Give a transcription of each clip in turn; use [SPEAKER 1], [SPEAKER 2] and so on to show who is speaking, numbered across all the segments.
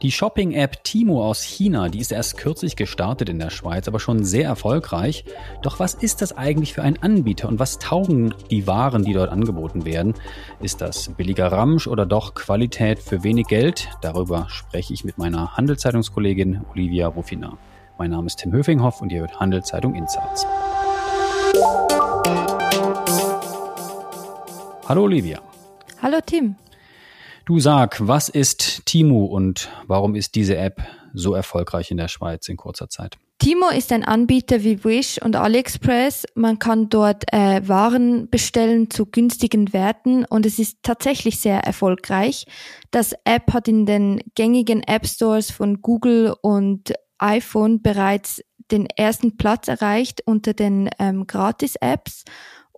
[SPEAKER 1] Die Shopping-App Timo aus China, die ist erst kürzlich gestartet in der Schweiz, aber schon sehr erfolgreich. Doch was ist das eigentlich für ein Anbieter und was taugen die Waren, die dort angeboten werden? Ist das billiger Ramsch oder doch Qualität für wenig Geld? Darüber spreche ich mit meiner Handelszeitungskollegin Olivia Ruffiner. Mein Name ist Tim Höfinghoff und ihr hört Handelszeitung Insights. Hallo Olivia.
[SPEAKER 2] Hallo Tim.
[SPEAKER 1] Du sag, was ist Timo und warum ist diese App so erfolgreich in der Schweiz in kurzer Zeit?
[SPEAKER 2] Timo ist ein Anbieter wie Wish und AliExpress. Man kann dort äh, Waren bestellen zu günstigen Werten und es ist tatsächlich sehr erfolgreich. Das App hat in den gängigen App Stores von Google und iPhone bereits den ersten Platz erreicht unter den ähm, Gratis-Apps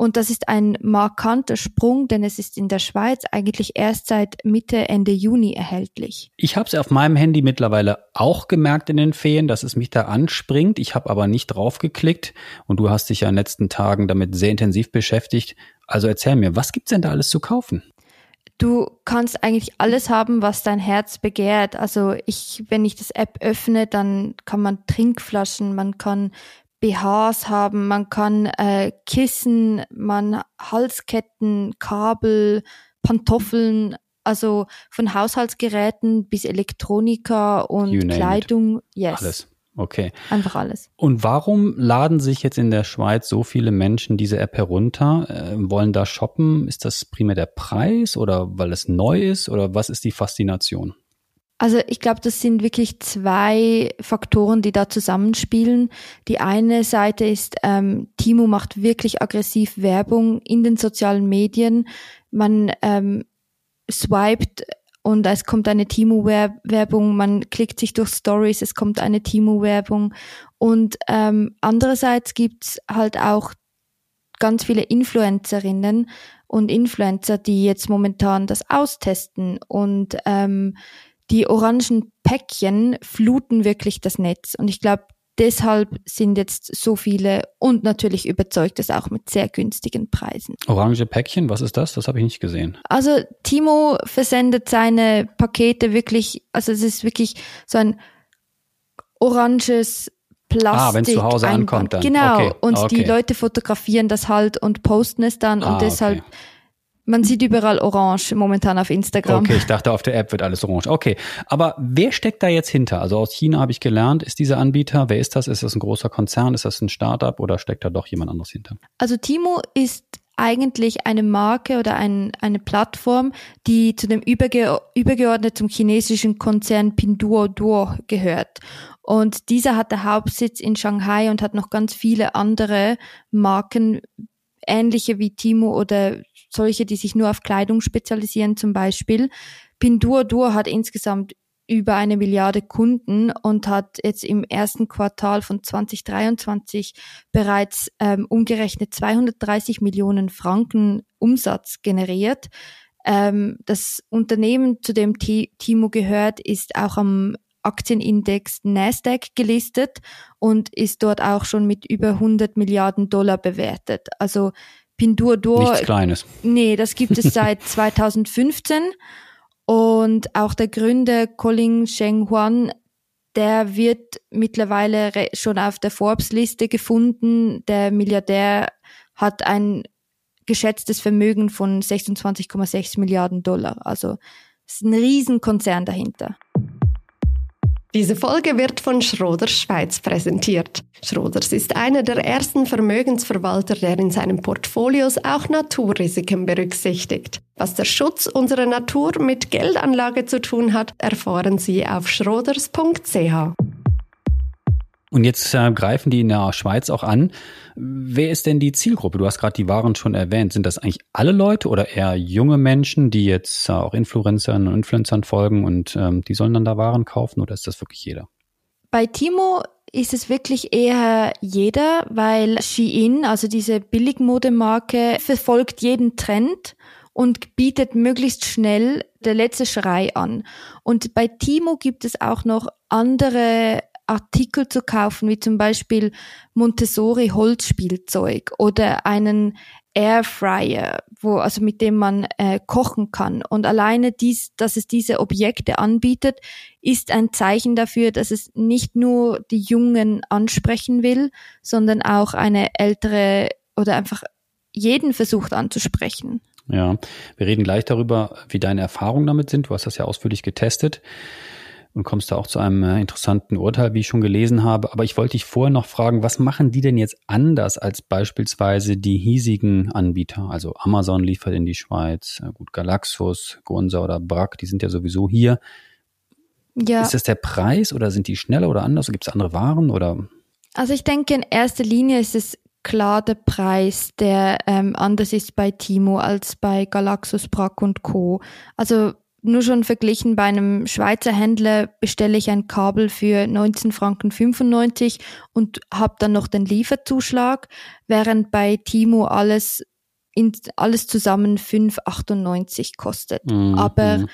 [SPEAKER 2] und das ist ein markanter Sprung, denn es ist in der Schweiz eigentlich erst seit Mitte, Ende Juni erhältlich.
[SPEAKER 1] Ich habe es auf meinem Handy mittlerweile auch gemerkt in den Ferien, dass es mich da anspringt. Ich habe aber nicht draufgeklickt und du hast dich ja in den letzten Tagen damit sehr intensiv beschäftigt. Also erzähl mir, was gibt's denn da alles zu kaufen?
[SPEAKER 2] Du kannst eigentlich alles haben, was dein Herz begehrt. Also ich, wenn ich das App öffne, dann kann man Trinkflaschen, man kann BHs haben, man kann äh, Kissen, man Halsketten, Kabel, Pantoffeln, also von Haushaltsgeräten bis Elektronika und Kleidung.
[SPEAKER 1] It. Yes. Alles. Okay.
[SPEAKER 2] Einfach alles.
[SPEAKER 1] Und warum laden sich jetzt in der Schweiz so viele Menschen diese App herunter, äh, wollen da shoppen? Ist das primär der Preis oder weil es neu ist oder was ist die Faszination?
[SPEAKER 2] Also ich glaube, das sind wirklich zwei Faktoren, die da zusammenspielen. Die eine Seite ist, ähm, Timo macht wirklich aggressiv Werbung in den sozialen Medien. Man ähm, swiped und es kommt eine Timo-Werbung, man klickt sich durch Stories, es kommt eine Timo-Werbung. Und ähm, andererseits gibt's halt auch ganz viele Influencerinnen und Influencer, die jetzt momentan das austesten und ähm, die orangen Päckchen fluten wirklich das Netz. Und ich glaube, deshalb sind jetzt so viele und natürlich überzeugt es auch mit sehr günstigen Preisen.
[SPEAKER 1] Orange Päckchen, was ist das? Das habe ich nicht gesehen.
[SPEAKER 2] Also Timo versendet seine Pakete wirklich, also es ist wirklich so ein oranges Plastik. Ah,
[SPEAKER 1] wenn es zu Hause Einband. ankommt dann.
[SPEAKER 2] Genau.
[SPEAKER 1] Okay.
[SPEAKER 2] Und
[SPEAKER 1] okay.
[SPEAKER 2] die Leute fotografieren das halt und posten es dann ah, und deshalb okay. Man sieht überall orange momentan auf Instagram.
[SPEAKER 1] Okay, ich dachte, auf der App wird alles orange. Okay, aber wer steckt da jetzt hinter? Also aus China habe ich gelernt, ist dieser Anbieter, wer ist das? Ist das ein großer Konzern? Ist das ein Startup oder steckt da doch jemand anderes hinter?
[SPEAKER 2] Also Timo ist eigentlich eine Marke oder ein, eine Plattform, die zu dem überge übergeordnet zum chinesischen Konzern Pinduoduo gehört. Und dieser hat der Hauptsitz in Shanghai und hat noch ganz viele andere Marken, ähnliche wie Timo oder solche, die sich nur auf Kleidung spezialisieren zum Beispiel. Pinduoduo hat insgesamt über eine Milliarde Kunden und hat jetzt im ersten Quartal von 2023 bereits ähm, umgerechnet 230 Millionen Franken Umsatz generiert. Ähm, das Unternehmen, zu dem Timo gehört, ist auch am Aktienindex Nasdaq gelistet und ist dort auch schon mit über 100 Milliarden Dollar bewertet. Also Pinduoduo.
[SPEAKER 1] Nichts Kleines.
[SPEAKER 2] Nee, das gibt es seit 2015. Und auch der Gründer Colin Sheng Huan, der wird mittlerweile schon auf der Forbes-Liste gefunden. Der Milliardär hat ein geschätztes Vermögen von 26,6 Milliarden Dollar. Also es ist ein Riesenkonzern dahinter.
[SPEAKER 3] Diese Folge wird von Schroders Schweiz präsentiert. Schroders ist einer der ersten Vermögensverwalter, der in seinen Portfolios auch Naturrisiken berücksichtigt. Was der Schutz unserer Natur mit Geldanlage zu tun hat, erfahren Sie auf schroders.ch.
[SPEAKER 1] Und jetzt äh, greifen die in der Schweiz auch an. Wer ist denn die Zielgruppe? Du hast gerade die Waren schon erwähnt. Sind das eigentlich alle Leute oder eher junge Menschen, die jetzt äh, auch Influencern und Influencern folgen und ähm, die sollen dann da Waren kaufen oder ist das wirklich jeder?
[SPEAKER 2] Bei Timo ist es wirklich eher jeder, weil Shein, also diese Billigmodemarke, verfolgt jeden Trend und bietet möglichst schnell der letzte Schrei an. Und bei Timo gibt es auch noch andere Artikel zu kaufen, wie zum Beispiel Montessori Holzspielzeug oder einen Airfryer, wo also mit dem man äh, kochen kann. Und alleine dies, dass es diese Objekte anbietet, ist ein Zeichen dafür, dass es nicht nur die Jungen ansprechen will, sondern auch eine ältere oder einfach jeden versucht anzusprechen.
[SPEAKER 1] Ja, wir reden gleich darüber, wie deine Erfahrungen damit sind. Du hast das ja ausführlich getestet und kommst da auch zu einem äh, interessanten Urteil, wie ich schon gelesen habe. Aber ich wollte dich vorher noch fragen, was machen die denn jetzt anders als beispielsweise die hiesigen Anbieter? Also Amazon liefert in die Schweiz, äh, gut, Galaxus, Gonza oder Brack, die sind ja sowieso hier. Ja. Ist das der Preis oder sind die schneller oder anders? Gibt es andere Waren oder?
[SPEAKER 2] Also ich denke, in erster Linie ist es klar der Preis, der ähm, anders ist bei Timo als bei Galaxus, Brack und Co. Also nur schon verglichen bei einem Schweizer Händler bestelle ich ein Kabel für 19 Franken 95 und habe dann noch den Lieferzuschlag, während bei Timo alles in, alles zusammen 5,98 kostet. Mhm. Aber mhm.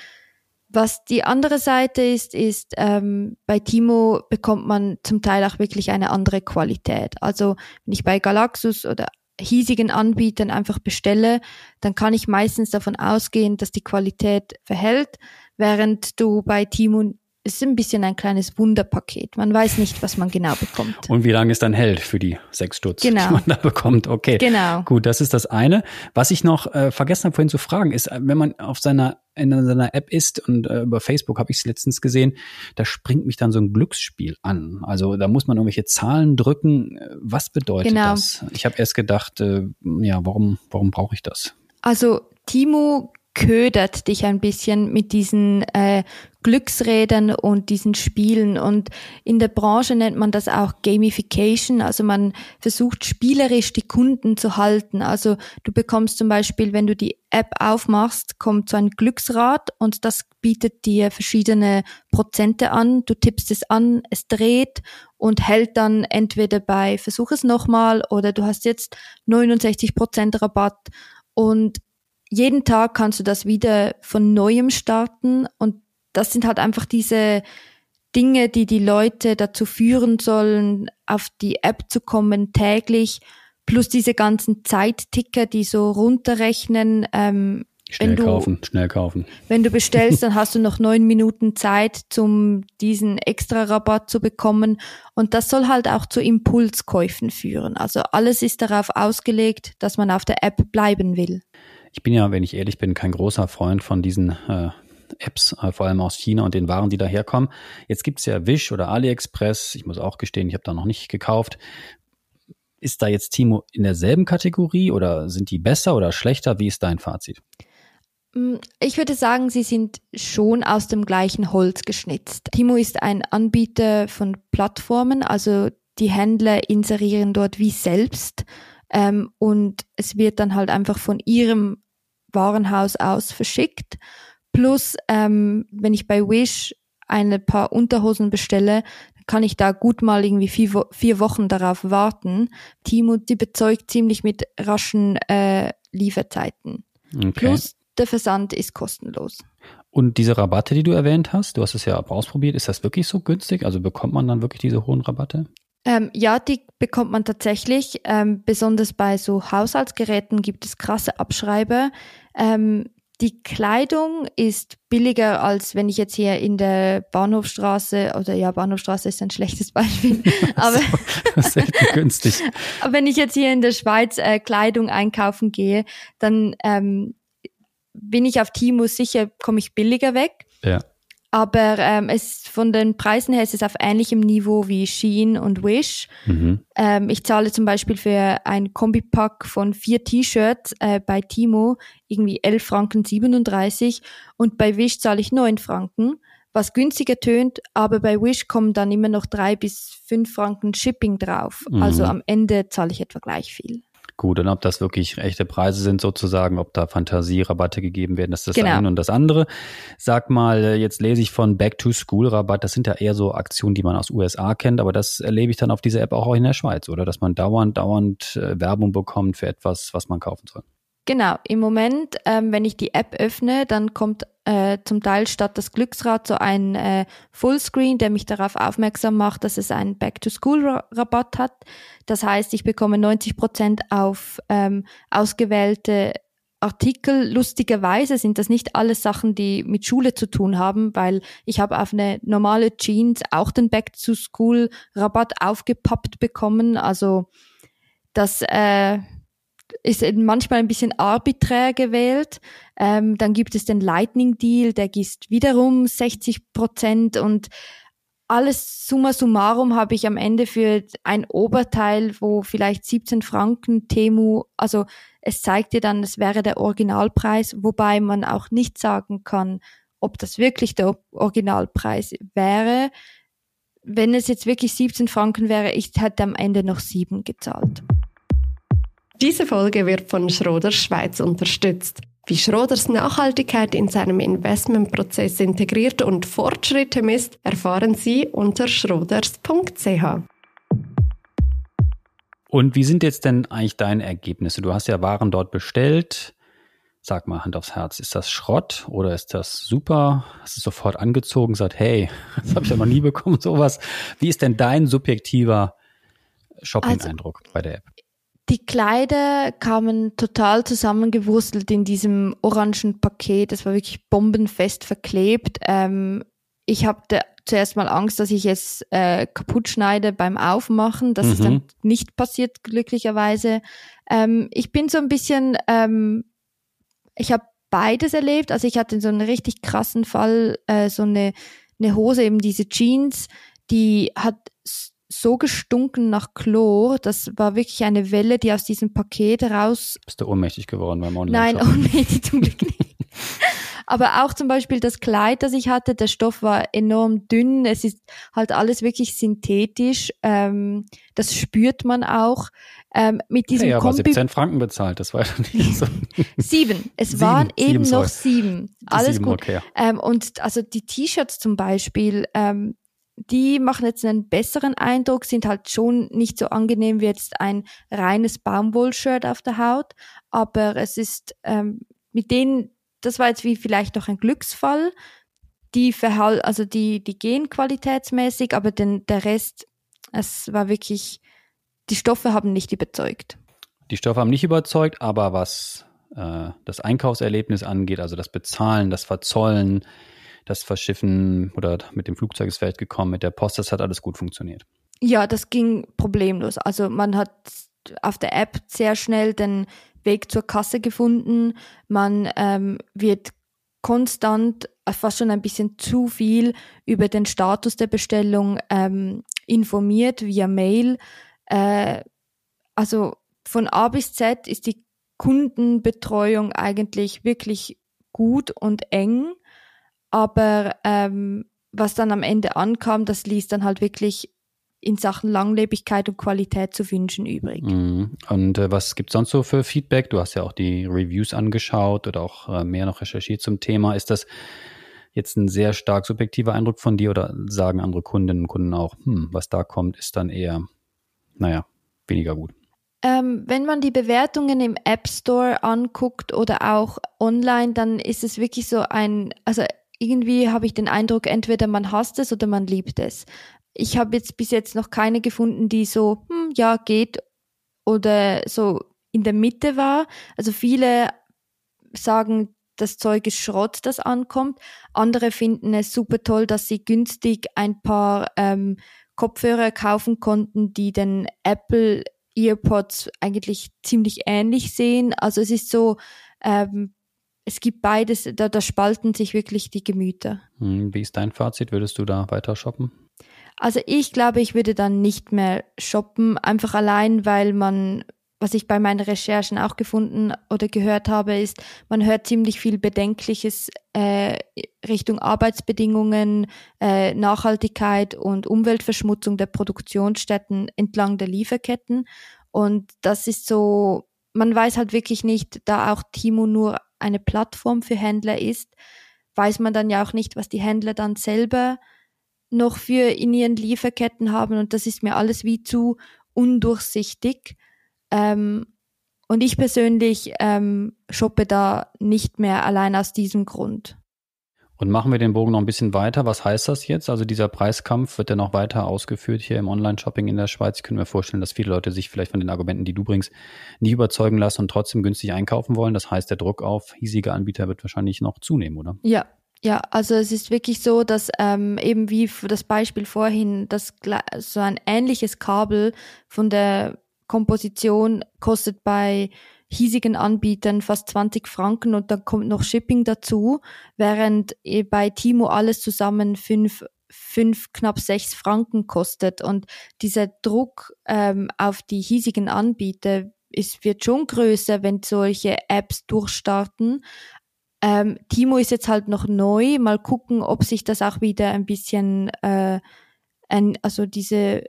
[SPEAKER 2] was die andere Seite ist, ist, ähm, bei Timo bekommt man zum Teil auch wirklich eine andere Qualität. Also wenn ich bei Galaxus oder hiesigen Anbietern einfach bestelle, dann kann ich meistens davon ausgehen, dass die Qualität verhält, während du bei Timo ist ein bisschen ein kleines Wunderpaket. Man weiß nicht, was man genau bekommt.
[SPEAKER 1] Und wie lange es dann hält für die sechs Stutz, genau. die man da bekommt. Okay. Genau. Gut, das ist das eine. Was ich noch äh, vergessen habe vorhin zu fragen, ist, äh, wenn man auf seiner in seiner App ist und äh, über Facebook habe ich es letztens gesehen, da springt mich dann so ein Glücksspiel an. Also da muss man irgendwelche Zahlen drücken. Was bedeutet genau. das? Ich habe erst gedacht, äh, ja, warum, warum brauche ich das?
[SPEAKER 2] Also Timo ködert dich ein bisschen mit diesen äh, Glücksrädern und diesen Spielen. Und in der Branche nennt man das auch Gamification. Also man versucht spielerisch die Kunden zu halten. Also du bekommst zum Beispiel, wenn du die App aufmachst, kommt so ein Glücksrad und das bietet dir verschiedene Prozente an. Du tippst es an, es dreht und hält dann entweder bei Versuch es nochmal oder du hast jetzt 69 Prozent Rabatt. Und jeden Tag kannst du das wieder von neuem starten und das sind halt einfach diese Dinge, die die Leute dazu führen sollen, auf die App zu kommen täglich, plus diese ganzen Zeitticker, die so runterrechnen. Ähm,
[SPEAKER 1] schnell du, kaufen, schnell kaufen.
[SPEAKER 2] Wenn du bestellst, dann hast du noch neun Minuten Zeit, zum diesen extra Rabatt zu bekommen. Und das soll halt auch zu Impulskäufen führen. Also alles ist darauf ausgelegt, dass man auf der App bleiben will.
[SPEAKER 1] Ich bin ja, wenn ich ehrlich bin, kein großer Freund von diesen äh, Apps, äh, vor allem aus China und den Waren, die daherkommen. Jetzt gibt's ja Wish oder AliExpress. Ich muss auch gestehen, ich habe da noch nicht gekauft. Ist da jetzt Timo in derselben Kategorie oder sind die besser oder schlechter? Wie ist dein Fazit?
[SPEAKER 2] Mm, ich würde sagen, sie sind schon aus dem gleichen Holz geschnitzt. Timo ist ein Anbieter von Plattformen, also die Händler inserieren dort wie selbst ähm, und es wird dann halt einfach von ihrem Warenhaus aus verschickt. Plus, ähm, wenn ich bei Wish ein paar Unterhosen bestelle, kann ich da gut mal irgendwie vier, vier Wochen darauf warten. Timo, die bezeugt ziemlich mit raschen äh, Lieferzeiten. Okay. Plus, der Versand ist kostenlos.
[SPEAKER 1] Und diese Rabatte, die du erwähnt hast, du hast es ja ausprobiert, ist das wirklich so günstig? Also bekommt man dann wirklich diese hohen Rabatte?
[SPEAKER 2] Ähm, ja, die bekommt man tatsächlich. Ähm, besonders bei so Haushaltsgeräten gibt es krasse Abschreiber. Ähm, die Kleidung ist billiger, als wenn ich jetzt hier in der Bahnhofstraße, oder ja, Bahnhofstraße ist ein schlechtes Beispiel, aber
[SPEAKER 1] ist günstig.
[SPEAKER 2] wenn ich jetzt hier in der Schweiz äh, Kleidung einkaufen gehe, dann ähm, bin ich auf Timo sicher, komme ich billiger weg.
[SPEAKER 1] Ja.
[SPEAKER 2] Aber ähm, es von den Preisen her ist es auf ähnlichem Niveau wie Shein und Wish. Mhm. Ähm, ich zahle zum Beispiel für ein Kombipack von vier T-Shirts äh, bei Timo irgendwie 11 Franken 37 und bei Wish zahle ich 9 Franken, was günstiger tönt, aber bei Wish kommen dann immer noch drei bis fünf Franken Shipping drauf. Mhm. Also am Ende zahle ich etwa gleich viel.
[SPEAKER 1] Gut, und ob das wirklich echte Preise sind sozusagen, ob da Fantasierabatte gegeben werden, das ist das genau. eine und das andere. Sag mal, jetzt lese ich von Back-to-School-Rabatt, das sind ja eher so Aktionen, die man aus USA kennt, aber das erlebe ich dann auf dieser App auch in der Schweiz, oder? Dass man dauernd, dauernd äh, Werbung bekommt für etwas, was man kaufen soll.
[SPEAKER 2] Genau, im Moment, ähm, wenn ich die App öffne, dann kommt äh, zum Teil statt das Glücksrad so ein äh, Fullscreen, der mich darauf aufmerksam macht, dass es einen Back-to-School-Rabatt hat. Das heißt, ich bekomme 90 Prozent auf ähm, ausgewählte Artikel. Lustigerweise sind das nicht alles Sachen, die mit Schule zu tun haben, weil ich habe auf eine normale Jeans auch den Back-to-School-Rabatt aufgepappt bekommen. Also das äh, ist manchmal ein bisschen arbiträr gewählt. Ähm, dann gibt es den Lightning Deal, der gießt wiederum 60 Prozent und alles summa summarum habe ich am Ende für ein Oberteil, wo vielleicht 17 Franken Temu, also es zeigt dir dann, es wäre der Originalpreis, wobei man auch nicht sagen kann, ob das wirklich der Originalpreis wäre. Wenn es jetzt wirklich 17 Franken wäre, ich hätte am Ende noch sieben gezahlt.
[SPEAKER 3] Diese Folge wird von Schroders Schweiz unterstützt. Wie Schroders Nachhaltigkeit in seinem Investmentprozess integriert und Fortschritte misst, erfahren Sie unter schroders.ch.
[SPEAKER 1] Und wie sind jetzt denn eigentlich deine Ergebnisse? Du hast ja Waren dort bestellt. Sag mal, Hand aufs Herz, ist das Schrott oder ist das super? Hast du sofort angezogen, gesagt, hey, das habe ich ja noch nie bekommen, sowas. Wie ist denn dein subjektiver Shopping-Eindruck also, bei der App?
[SPEAKER 2] Die Kleider kamen total zusammengewurstelt in diesem orangen Paket. Das war wirklich bombenfest verklebt. Ähm, ich hatte zuerst mal Angst, dass ich es äh, kaputt schneide beim Aufmachen. Das mhm. ist dann mhm. nicht passiert, glücklicherweise. Ähm, ich bin so ein bisschen, ähm, ich habe beides erlebt. Also ich hatte so einen richtig krassen Fall, äh, so eine, eine Hose, eben diese Jeans, die hat so gestunken nach Chlor. Das war wirklich eine Welle, die aus diesem Paket raus.
[SPEAKER 1] Bist du ohnmächtig geworden beim online
[SPEAKER 2] Nein, ohnmächtig zum Glück nicht. Aber auch zum Beispiel das Kleid, das ich hatte, der Stoff war enorm dünn. Es ist halt alles wirklich synthetisch. Ähm, das spürt man auch. Ähm, mit diesem
[SPEAKER 1] hey, aber 17 Franken bezahlt, das war ja nicht so.
[SPEAKER 2] sieben. Es sieben. waren eben sieben, noch sieben. Alles sieben, gut. Okay. Ähm, und also die T-Shirts zum Beispiel, ähm, die machen jetzt einen besseren Eindruck, sind halt schon nicht so angenehm wie jetzt ein reines Baumwollshirt auf der Haut, aber es ist ähm, mit denen, das war jetzt wie vielleicht noch ein Glücksfall, die Verhalt, also die, die gehen qualitätsmäßig, aber den, der Rest, es war wirklich, die Stoffe haben nicht überzeugt.
[SPEAKER 1] Die Stoffe haben nicht überzeugt, aber was äh, das Einkaufserlebnis angeht, also das Bezahlen, das Verzollen, das Verschiffen oder mit dem Flugzeug ist vielleicht gekommen, mit der Post, das hat alles gut funktioniert.
[SPEAKER 2] Ja, das ging problemlos. Also man hat auf der App sehr schnell den Weg zur Kasse gefunden. Man ähm, wird konstant, äh, fast schon ein bisschen zu viel über den Status der Bestellung ähm, informiert via Mail. Äh, also von A bis Z ist die Kundenbetreuung eigentlich wirklich gut und eng. Aber ähm, was dann am Ende ankam, das ließ dann halt wirklich in Sachen Langlebigkeit und Qualität zu wünschen übrig.
[SPEAKER 1] Mhm. Und äh, was gibt es sonst so für Feedback? Du hast ja auch die Reviews angeschaut oder auch äh, mehr noch recherchiert zum Thema. Ist das jetzt ein sehr stark subjektiver Eindruck von dir oder sagen andere Kundinnen und Kunden auch, hm, was da kommt, ist dann eher, naja, weniger gut?
[SPEAKER 2] Ähm, wenn man die Bewertungen im App Store anguckt oder auch online, dann ist es wirklich so ein, also irgendwie habe ich den Eindruck, entweder man hasst es oder man liebt es. Ich habe jetzt bis jetzt noch keine gefunden, die so, hm, ja, geht oder so in der Mitte war. Also viele sagen, das Zeug ist Schrott, das ankommt. Andere finden es super toll, dass sie günstig ein paar ähm, Kopfhörer kaufen konnten, die den Apple EarPods eigentlich ziemlich ähnlich sehen. Also es ist so, ähm, es gibt beides, da, da spalten sich wirklich die Gemüter.
[SPEAKER 1] Hm, wie ist dein Fazit? Würdest du da weiter shoppen?
[SPEAKER 2] Also ich glaube, ich würde dann nicht mehr shoppen, einfach allein, weil man, was ich bei meinen Recherchen auch gefunden oder gehört habe, ist, man hört ziemlich viel Bedenkliches äh, Richtung Arbeitsbedingungen, äh, Nachhaltigkeit und Umweltverschmutzung der Produktionsstätten entlang der Lieferketten. Und das ist so, man weiß halt wirklich nicht, da auch Timo nur eine Plattform für Händler ist, weiß man dann ja auch nicht, was die Händler dann selber noch für in ihren Lieferketten haben und das ist mir alles wie zu undurchsichtig. Ähm, Und ich persönlich ähm, shoppe da nicht mehr allein aus diesem Grund.
[SPEAKER 1] Und machen wir den Bogen noch ein bisschen weiter. Was heißt das jetzt? Also dieser Preiskampf wird ja noch weiter ausgeführt hier im Online-Shopping in der Schweiz. Ich könnte mir vorstellen, dass viele Leute sich vielleicht von den Argumenten, die du bringst, nie überzeugen lassen und trotzdem günstig einkaufen wollen. Das heißt, der Druck auf hiesige Anbieter wird wahrscheinlich noch zunehmen, oder?
[SPEAKER 2] Ja, ja, also es ist wirklich so, dass ähm, eben wie das Beispiel vorhin, das so ein ähnliches Kabel von der Komposition kostet bei hiesigen Anbietern fast 20 Franken und dann kommt noch Shipping dazu, während bei Timo alles zusammen fünf fünf, knapp sechs Franken kostet. Und dieser Druck ähm, auf die hiesigen Anbieter ist, wird schon größer, wenn solche Apps durchstarten. Ähm, Timo ist jetzt halt noch neu. Mal gucken, ob sich das auch wieder ein bisschen, äh, ein, also diese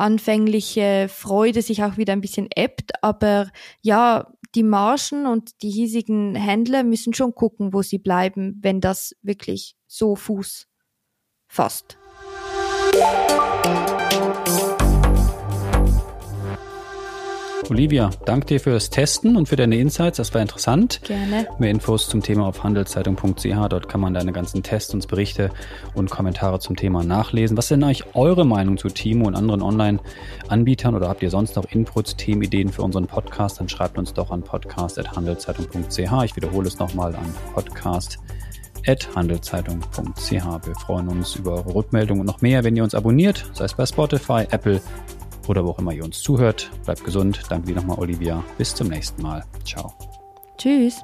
[SPEAKER 2] anfängliche Freude sich auch wieder ein bisschen ebbt. Aber ja, die Margen und die hiesigen Händler müssen schon gucken, wo sie bleiben, wenn das wirklich so Fuß fasst.
[SPEAKER 1] Olivia, danke dir für das Testen und für deine Insights. Das war interessant.
[SPEAKER 2] Gerne.
[SPEAKER 1] Mehr Infos zum Thema auf handelszeitung.ch. Dort kann man deine ganzen Tests und Berichte und Kommentare zum Thema nachlesen. Was ist denn eigentlich eure Meinung zu Timo und anderen Online-Anbietern oder habt ihr sonst noch Inputs, Themenideen für unseren Podcast? Dann schreibt uns doch an podcast.handelszeitung.ch. Ich wiederhole es nochmal an podcast handelszeitung.ch. Wir freuen uns über eure Rückmeldungen und noch mehr, wenn ihr uns abonniert, sei es bei Spotify, Apple oder wo auch immer ihr uns zuhört. Bleibt gesund. Danke dir nochmal, Olivia. Bis zum nächsten Mal. Ciao.
[SPEAKER 2] Tschüss.